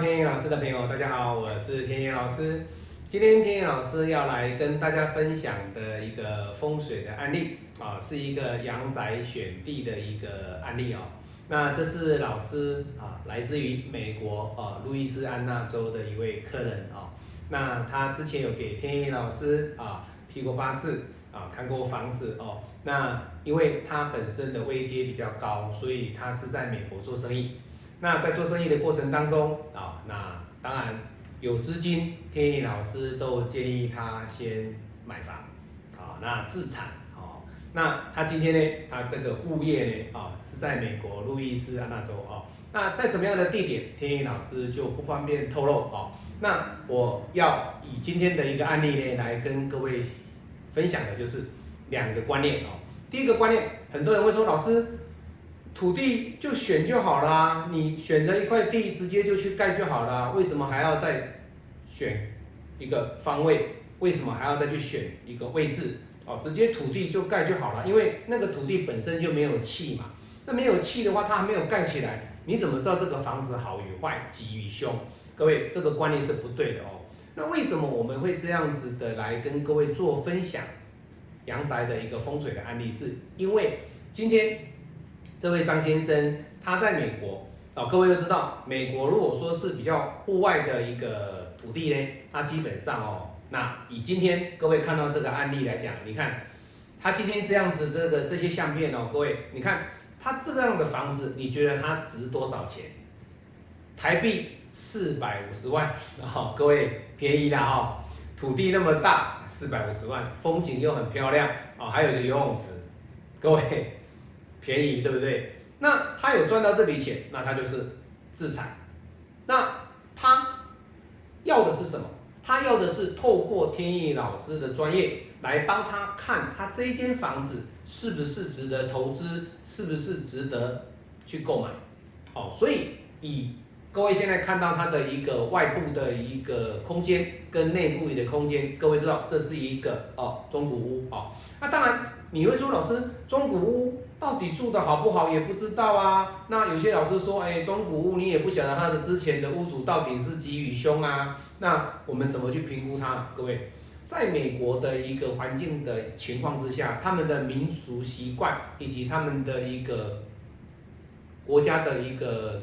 天野老师的朋友，大家好，我是天野老师。今天天野老师要来跟大家分享的一个风水的案例啊，是一个阳宅选地的一个案例哦。那这是老师啊，来自于美国啊路易斯安那州的一位客人啊。那他之前有给天野老师啊批过八字啊，看过房子哦。那因为他本身的位阶比较高，所以他是在美国做生意。那在做生意的过程当中啊，那当然有资金，天意老师都建议他先买房，啊，那自产，哦，那他今天呢，他这个物业呢，啊，是在美国路易斯安那州，哦，那在什么样的地点，天意老师就不方便透露，哦，那我要以今天的一个案例呢，来跟各位分享的就是两个观念，哦，第一个观念，很多人会说，老师。土地就选就好啦，你选择一块地，直接就去盖就好啦，为什么还要再选一个方位？为什么还要再去选一个位置？哦，直接土地就盖就好了，因为那个土地本身就没有气嘛。那没有气的话，它还没有盖起来，你怎么知道这个房子好与坏、吉与凶？各位，这个观念是不对的哦。那为什么我们会这样子的来跟各位做分享阳宅的一个风水的案例？是因为今天。这位张先生，他在美国哦，各位都知道，美国如果说是比较户外的一个土地呢，它基本上哦，那以今天各位看到这个案例来讲，你看他今天这样子这个这些相片哦，各位你看他这样的房子，你觉得它值多少钱？台币四百五十万，哦，各位便宜的哦，土地那么大，四百五十万，风景又很漂亮哦，还有一个游泳池，各位。便宜对不对？那他有赚到这笔钱，那他就是自产。那他要的是什么？他要的是透过天意老师的专业来帮他看他这一间房子是不是值得投资，是不是值得去购买。哦，所以以各位现在看到它的一个外部的一个空间跟内部的空间，各位知道这是一个哦中古屋哦。那当然你会说老师中古屋。到底住的好不好也不知道啊。那有些老师说，哎，中古屋你也不晓得它的之前的屋主到底是吉与凶啊。那我们怎么去评估它？各位，在美国的一个环境的情况之下，他们的民俗习惯以及他们的一个国家的一个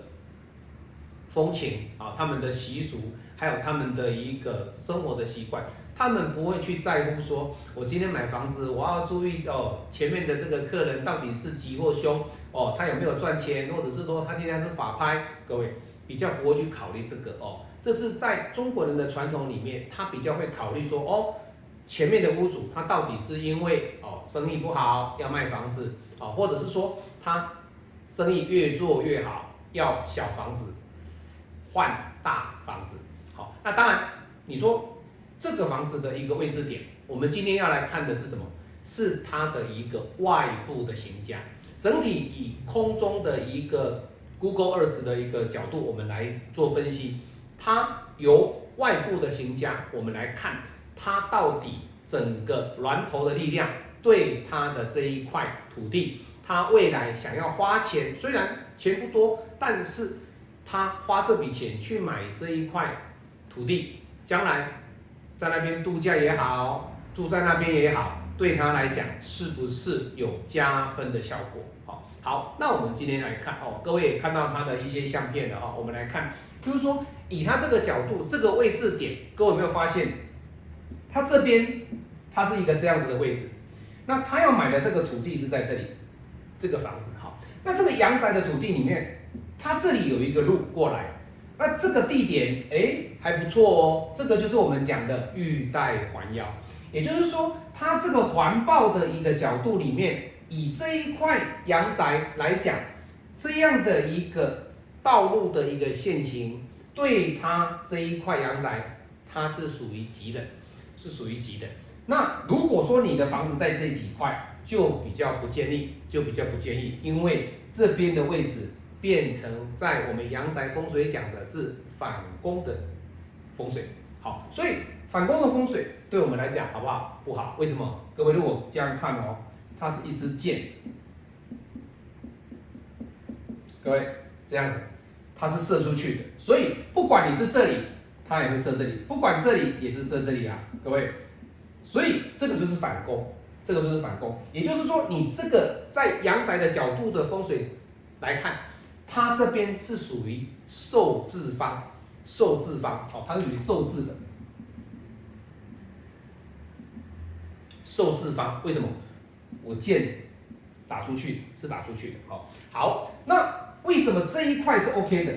风情啊，他们的习俗，还有他们的一个生活的习惯。他们不会去在乎说，我今天买房子，我要注意哦，前面的这个客人到底是吉或凶哦，他有没有赚钱，或者是说他今天是法拍，各位比较不会去考虑这个哦。这是在中国人的传统里面，他比较会考虑说，哦，前面的屋主他到底是因为哦生意不好要卖房子哦，或者是说他生意越做越好要小房子换大房子。好，那当然你说。这个房子的一个位置点，我们今天要来看的是什么？是它的一个外部的形架。整体以空中的一个 Google Earth 的一个角度，我们来做分析。它由外部的形架，我们来看它到底整个峦头的力量对它的这一块土地，它未来想要花钱，虽然钱不多，但是它花这笔钱去买这一块土地，将来。在那边度假也好，住在那边也好，对他来讲是不是有加分的效果？好，好，那我们今天来看哦，各位也看到他的一些相片了哈，我们来看，就是说以他这个角度、这个位置点，各位有没有发现，他这边它是一个这样子的位置，那他要买的这个土地是在这里，这个房子好，那这个阳宅的土地里面，它这里有一个路过来。那这个地点哎还不错哦，这个就是我们讲的玉带环腰，也就是说它这个环抱的一个角度里面，以这一块阳宅来讲，这样的一个道路的一个线型，对它这一块阳宅，它是属于吉的，是属于吉的。那如果说你的房子在这几块，就比较不建议，就比较不建议，因为这边的位置。变成在我们阳宅风水讲的是反攻的风水，好，所以反攻的风水对我们来讲好不好？不好，为什么？各位如果这样看哦，它是一支箭，各位这样子，它是射出去的，所以不管你是这里，它也会射这里；不管这里也是射这里啊，各位。所以这个就是反攻，这个就是反攻。也就是说，你这个在阳宅的角度的风水来看，它这边是属于受制方，受制方，哦，它是属于受制的，受制方。为什么？我剑打出去是打出去的，好，好，那。为什么这一块是 OK 的？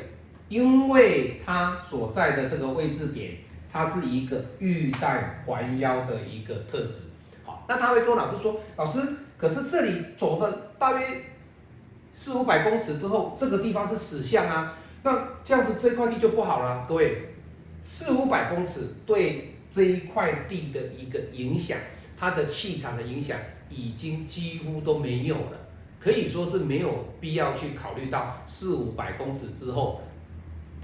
因为它所在的这个位置点，它是一个玉带环腰的一个特质。好，那他会跟我老师说：“老师，可是这里走的大约四五百公尺之后，这个地方是死巷啊，那这样子这块地就不好了。”各位，四五百公尺对这一块地的一个影响，它的气场的影响已经几乎都没有了。可以说是没有必要去考虑到四五百公尺之后，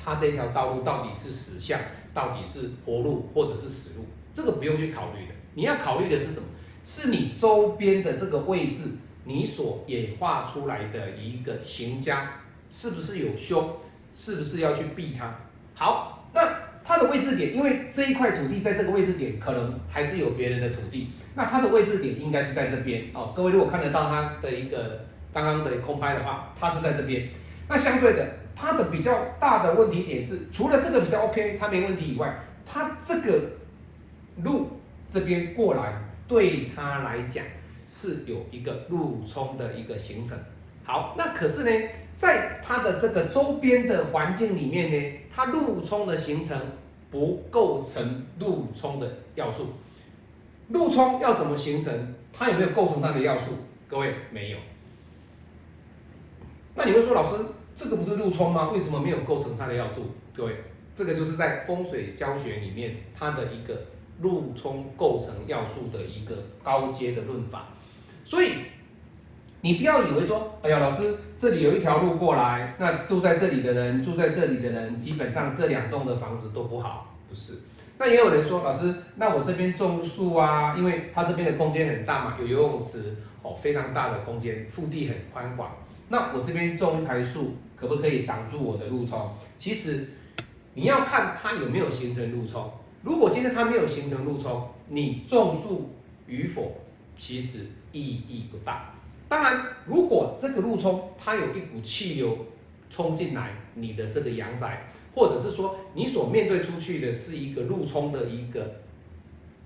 它这条道路到底是死巷，到底是活路或者是死路，这个不用去考虑的。你要考虑的是什么？是你周边的这个位置，你所演化出来的一个行家是不是有凶，是不是要去避它？好，那。它的位置点，因为这一块土地在这个位置点，可能还是有别人的土地，那它的位置点应该是在这边哦。各位如果看得到它的一个刚刚的空拍的话，它是在这边。那相对的，它的比较大的问题点是，除了这个比较 OK，它没问题以外，它这个路这边过来，对它来讲是有一个路冲的一个形成。好，那可是呢，在它的这个周边的环境里面呢，它路冲的形成不构成路冲的要素。路冲要怎么形成？它有没有构成它的要素？各位没有。那你会说，老师，这个不是路冲吗？为什么没有构成它的要素？各位，这个就是在风水教学里面它的一个路冲构成要素的一个高阶的论法，所以。你不要以为说，哎呀，老师，这里有一条路过来，那住在这里的人，住在这里的人，基本上这两栋的房子都不好，不是？那也有人说，老师，那我这边种树啊，因为它这边的空间很大嘛，有游泳池，哦，非常大的空间，腹地很宽广，那我这边种一排树，可不可以挡住我的路冲？其实你要看它有没有形成路冲，如果今天它没有形成路冲，你种树与否，其实意义不大。当然，如果这个路冲它有一股气流冲进来，你的这个阳宅，或者是说你所面对出去的是一个路冲的一个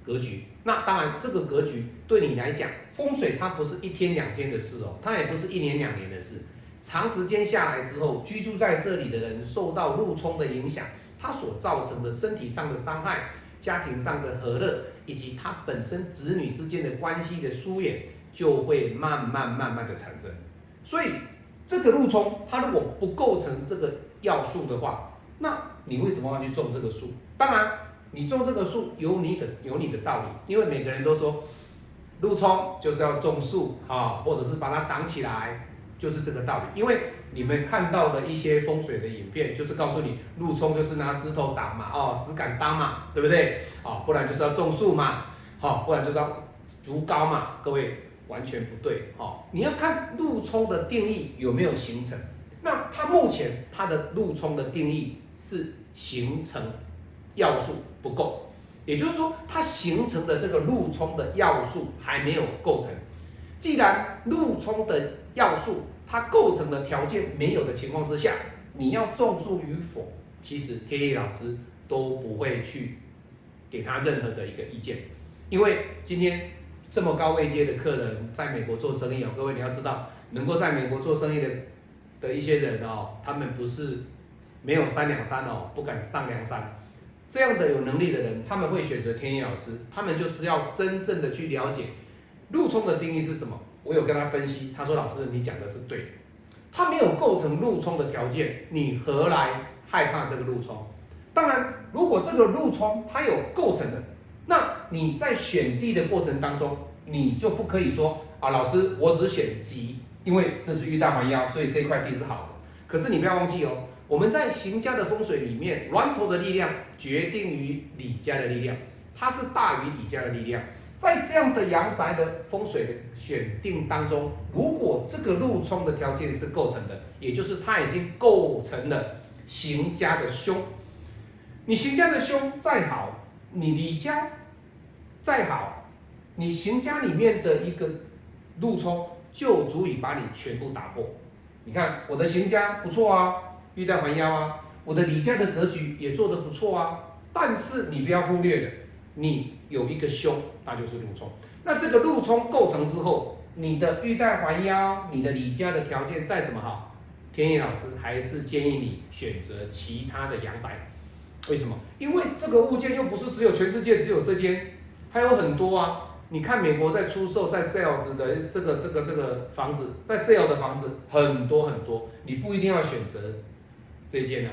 格局，那当然这个格局对你来讲，风水它不是一天两天的事哦，它也不是一年两年的事，长时间下来之后，居住在这里的人受到路冲的影响，它所造成的身体上的伤害、家庭上的和乐，以及他本身子女之间的关系的疏远。就会慢慢慢慢的产生，所以这个路冲它如果不构成这个要素的话，那你为什么要去种这个树？当然，你种这个树有你的有你的道理，因为每个人都说路冲就是要种树啊，或者是把它挡起来，就是这个道理。因为你们看到的一些风水的影片，就是告诉你路冲就是拿石头打嘛，哦，石敢当嘛，对不对？哦，不然就是要种树嘛，好，不然就是要竹高嘛，各位。完全不对，哦，你要看路冲的定义有没有形成。那它目前它的路冲的定义是形成要素不够，也就是说它形成的这个路冲的要素还没有构成。既然路冲的要素它构成的条件没有的情况之下，你要种树与否，其实天意老师都不会去给他任何的一个意见，因为今天。这么高位阶的客人在美国做生意哦，各位你要知道，能够在美国做生意的的一些人哦，他们不是没有三两三哦，不敢上梁山。这样的有能力的人，他们会选择天意老师，他们就是要真正的去了解路冲的定义是什么。我有跟他分析，他说老师你讲的是对的，他没有构成路冲的条件，你何来害怕这个路冲？当然，如果这个路冲它有构成的。那你在选地的过程当中，你就不可以说啊，老师，我只选吉，因为这是玉大环腰，所以这块地是好的。可是你不要忘记哦，我们在行家的风水里面，峦头的力量决定于李家的力量，它是大于李家的力量。在这样的阳宅的风水的选定当中，如果这个路冲的条件是构成的，也就是它已经构成了行家的凶。你行家的凶再好，你离家再好，你行家里面的一个路冲就足以把你全部打破。你看我的行家不错啊，玉带环腰啊，我的李家的格局也做得不错啊。但是你不要忽略了，你有一个凶，那就是路冲。那这个路冲构成之后，你的玉带环腰，你的李家的条件再怎么好，天野老师还是建议你选择其他的阳宅。为什么？因为这个物件又不是只有全世界只有这间，还有很多啊。你看美国在出售在 sales 的这个这个这个房子，在 sale 的房子很多很多，你不一定要选择这间啊。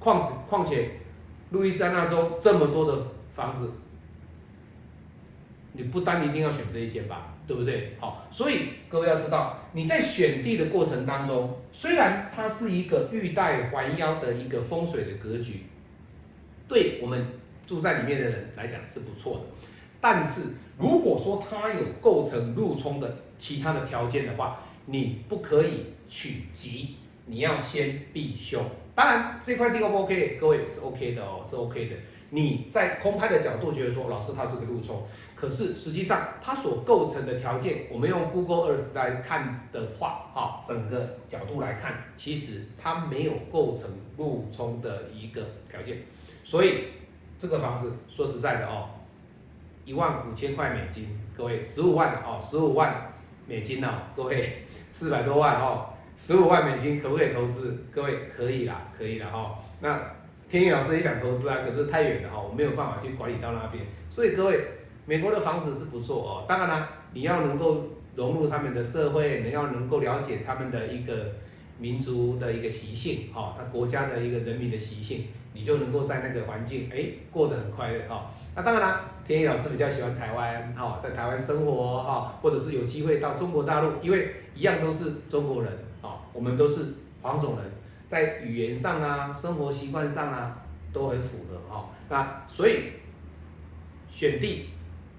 况且况且，路易斯安那州这么多的房子，你不单一定要选这一间吧，对不对？好，所以各位要知道，你在选地的过程当中，虽然它是一个玉带环腰的一个风水的格局，对我们住在里面的人来讲是不错的。但是如果说它有构成入冲的其他的条件的话，你不可以取吉，你要先避凶。当然这块地 O 不 OK，各位是 OK 的哦，是 OK 的。你在空拍的角度觉得说，老师它是个入冲，可是实际上它所构成的条件，我们用 Google Earth 来看的话，啊，整个角度来看，其实它没有构成入冲的一个条件。所以这个房子说实在的哦。一万五千块美金，各位十五万哦，十五万美金哦，各位四百多万哦，十五万美金可不可以投资？各位可以啦，可以啦哈。那天意老师也想投资啊，可是太远了哈，我没有办法去管理到那边。所以各位，美国的房子是不错哦，当然啦，你要能够融入他们的社会，你要能够了解他们的一个民族的一个习性哈，他国家的一个人民的习性，你就能够在那个环境哎过得很快乐哈。那当然啦。天意老师比较喜欢台湾，哈，在台湾生活，哈，或者是有机会到中国大陆，因为一样都是中国人，我们都是黄种人，在语言上啊，生活习惯上啊，都很符合，哈，那所以选地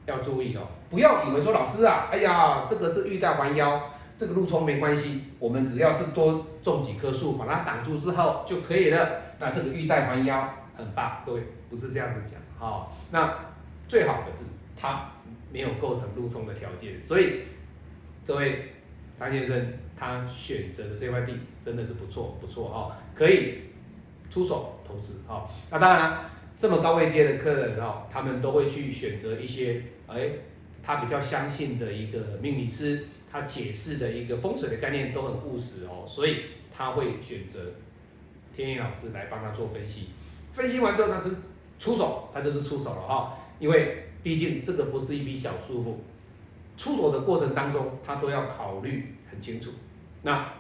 要注意哦，不要以为说老师啊，哎呀，这个是玉带环腰，这个路冲没关系，我们只要是多种几棵树，把它挡住之后就可以了，那这个玉带环腰很棒，各位不是这样子讲，哈，那。最好的是它没有构成路冲的条件，所以这位张先生他选择的这块地真的是不错不错哦，可以出手投资哦。那当然，这么高位阶的客人哦，他们都会去选择一些哎，他比较相信的一个命理师，他解释的一个风水的概念都很务实哦，所以他会选择天意老师来帮他做分析。分析完之后，那就出手，他就是出手了哈。因为毕竟这个不是一笔小数目，出手的过程当中，他都要考虑很清楚。那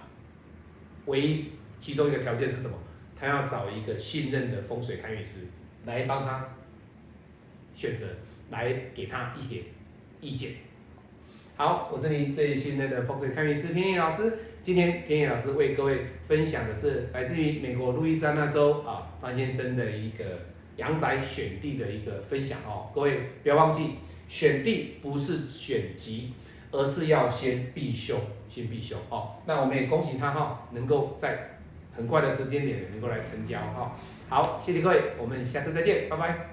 唯一其中一个条件是什么？他要找一个信任的风水看运师来帮他选择，来给他一些意见。好，我是您最信任的风水看运师天野老师。今天天野老师为各位分享的是来自于美国路易斯安那州啊张先生的一个。阳宅选地的一个分享哦，各位不要忘记，选地不是选吉，而是要先必修，先必修哦。那我们也恭喜他哈，能够在很快的时间点能够来成交哈。好，谢谢各位，我们下次再见，拜拜。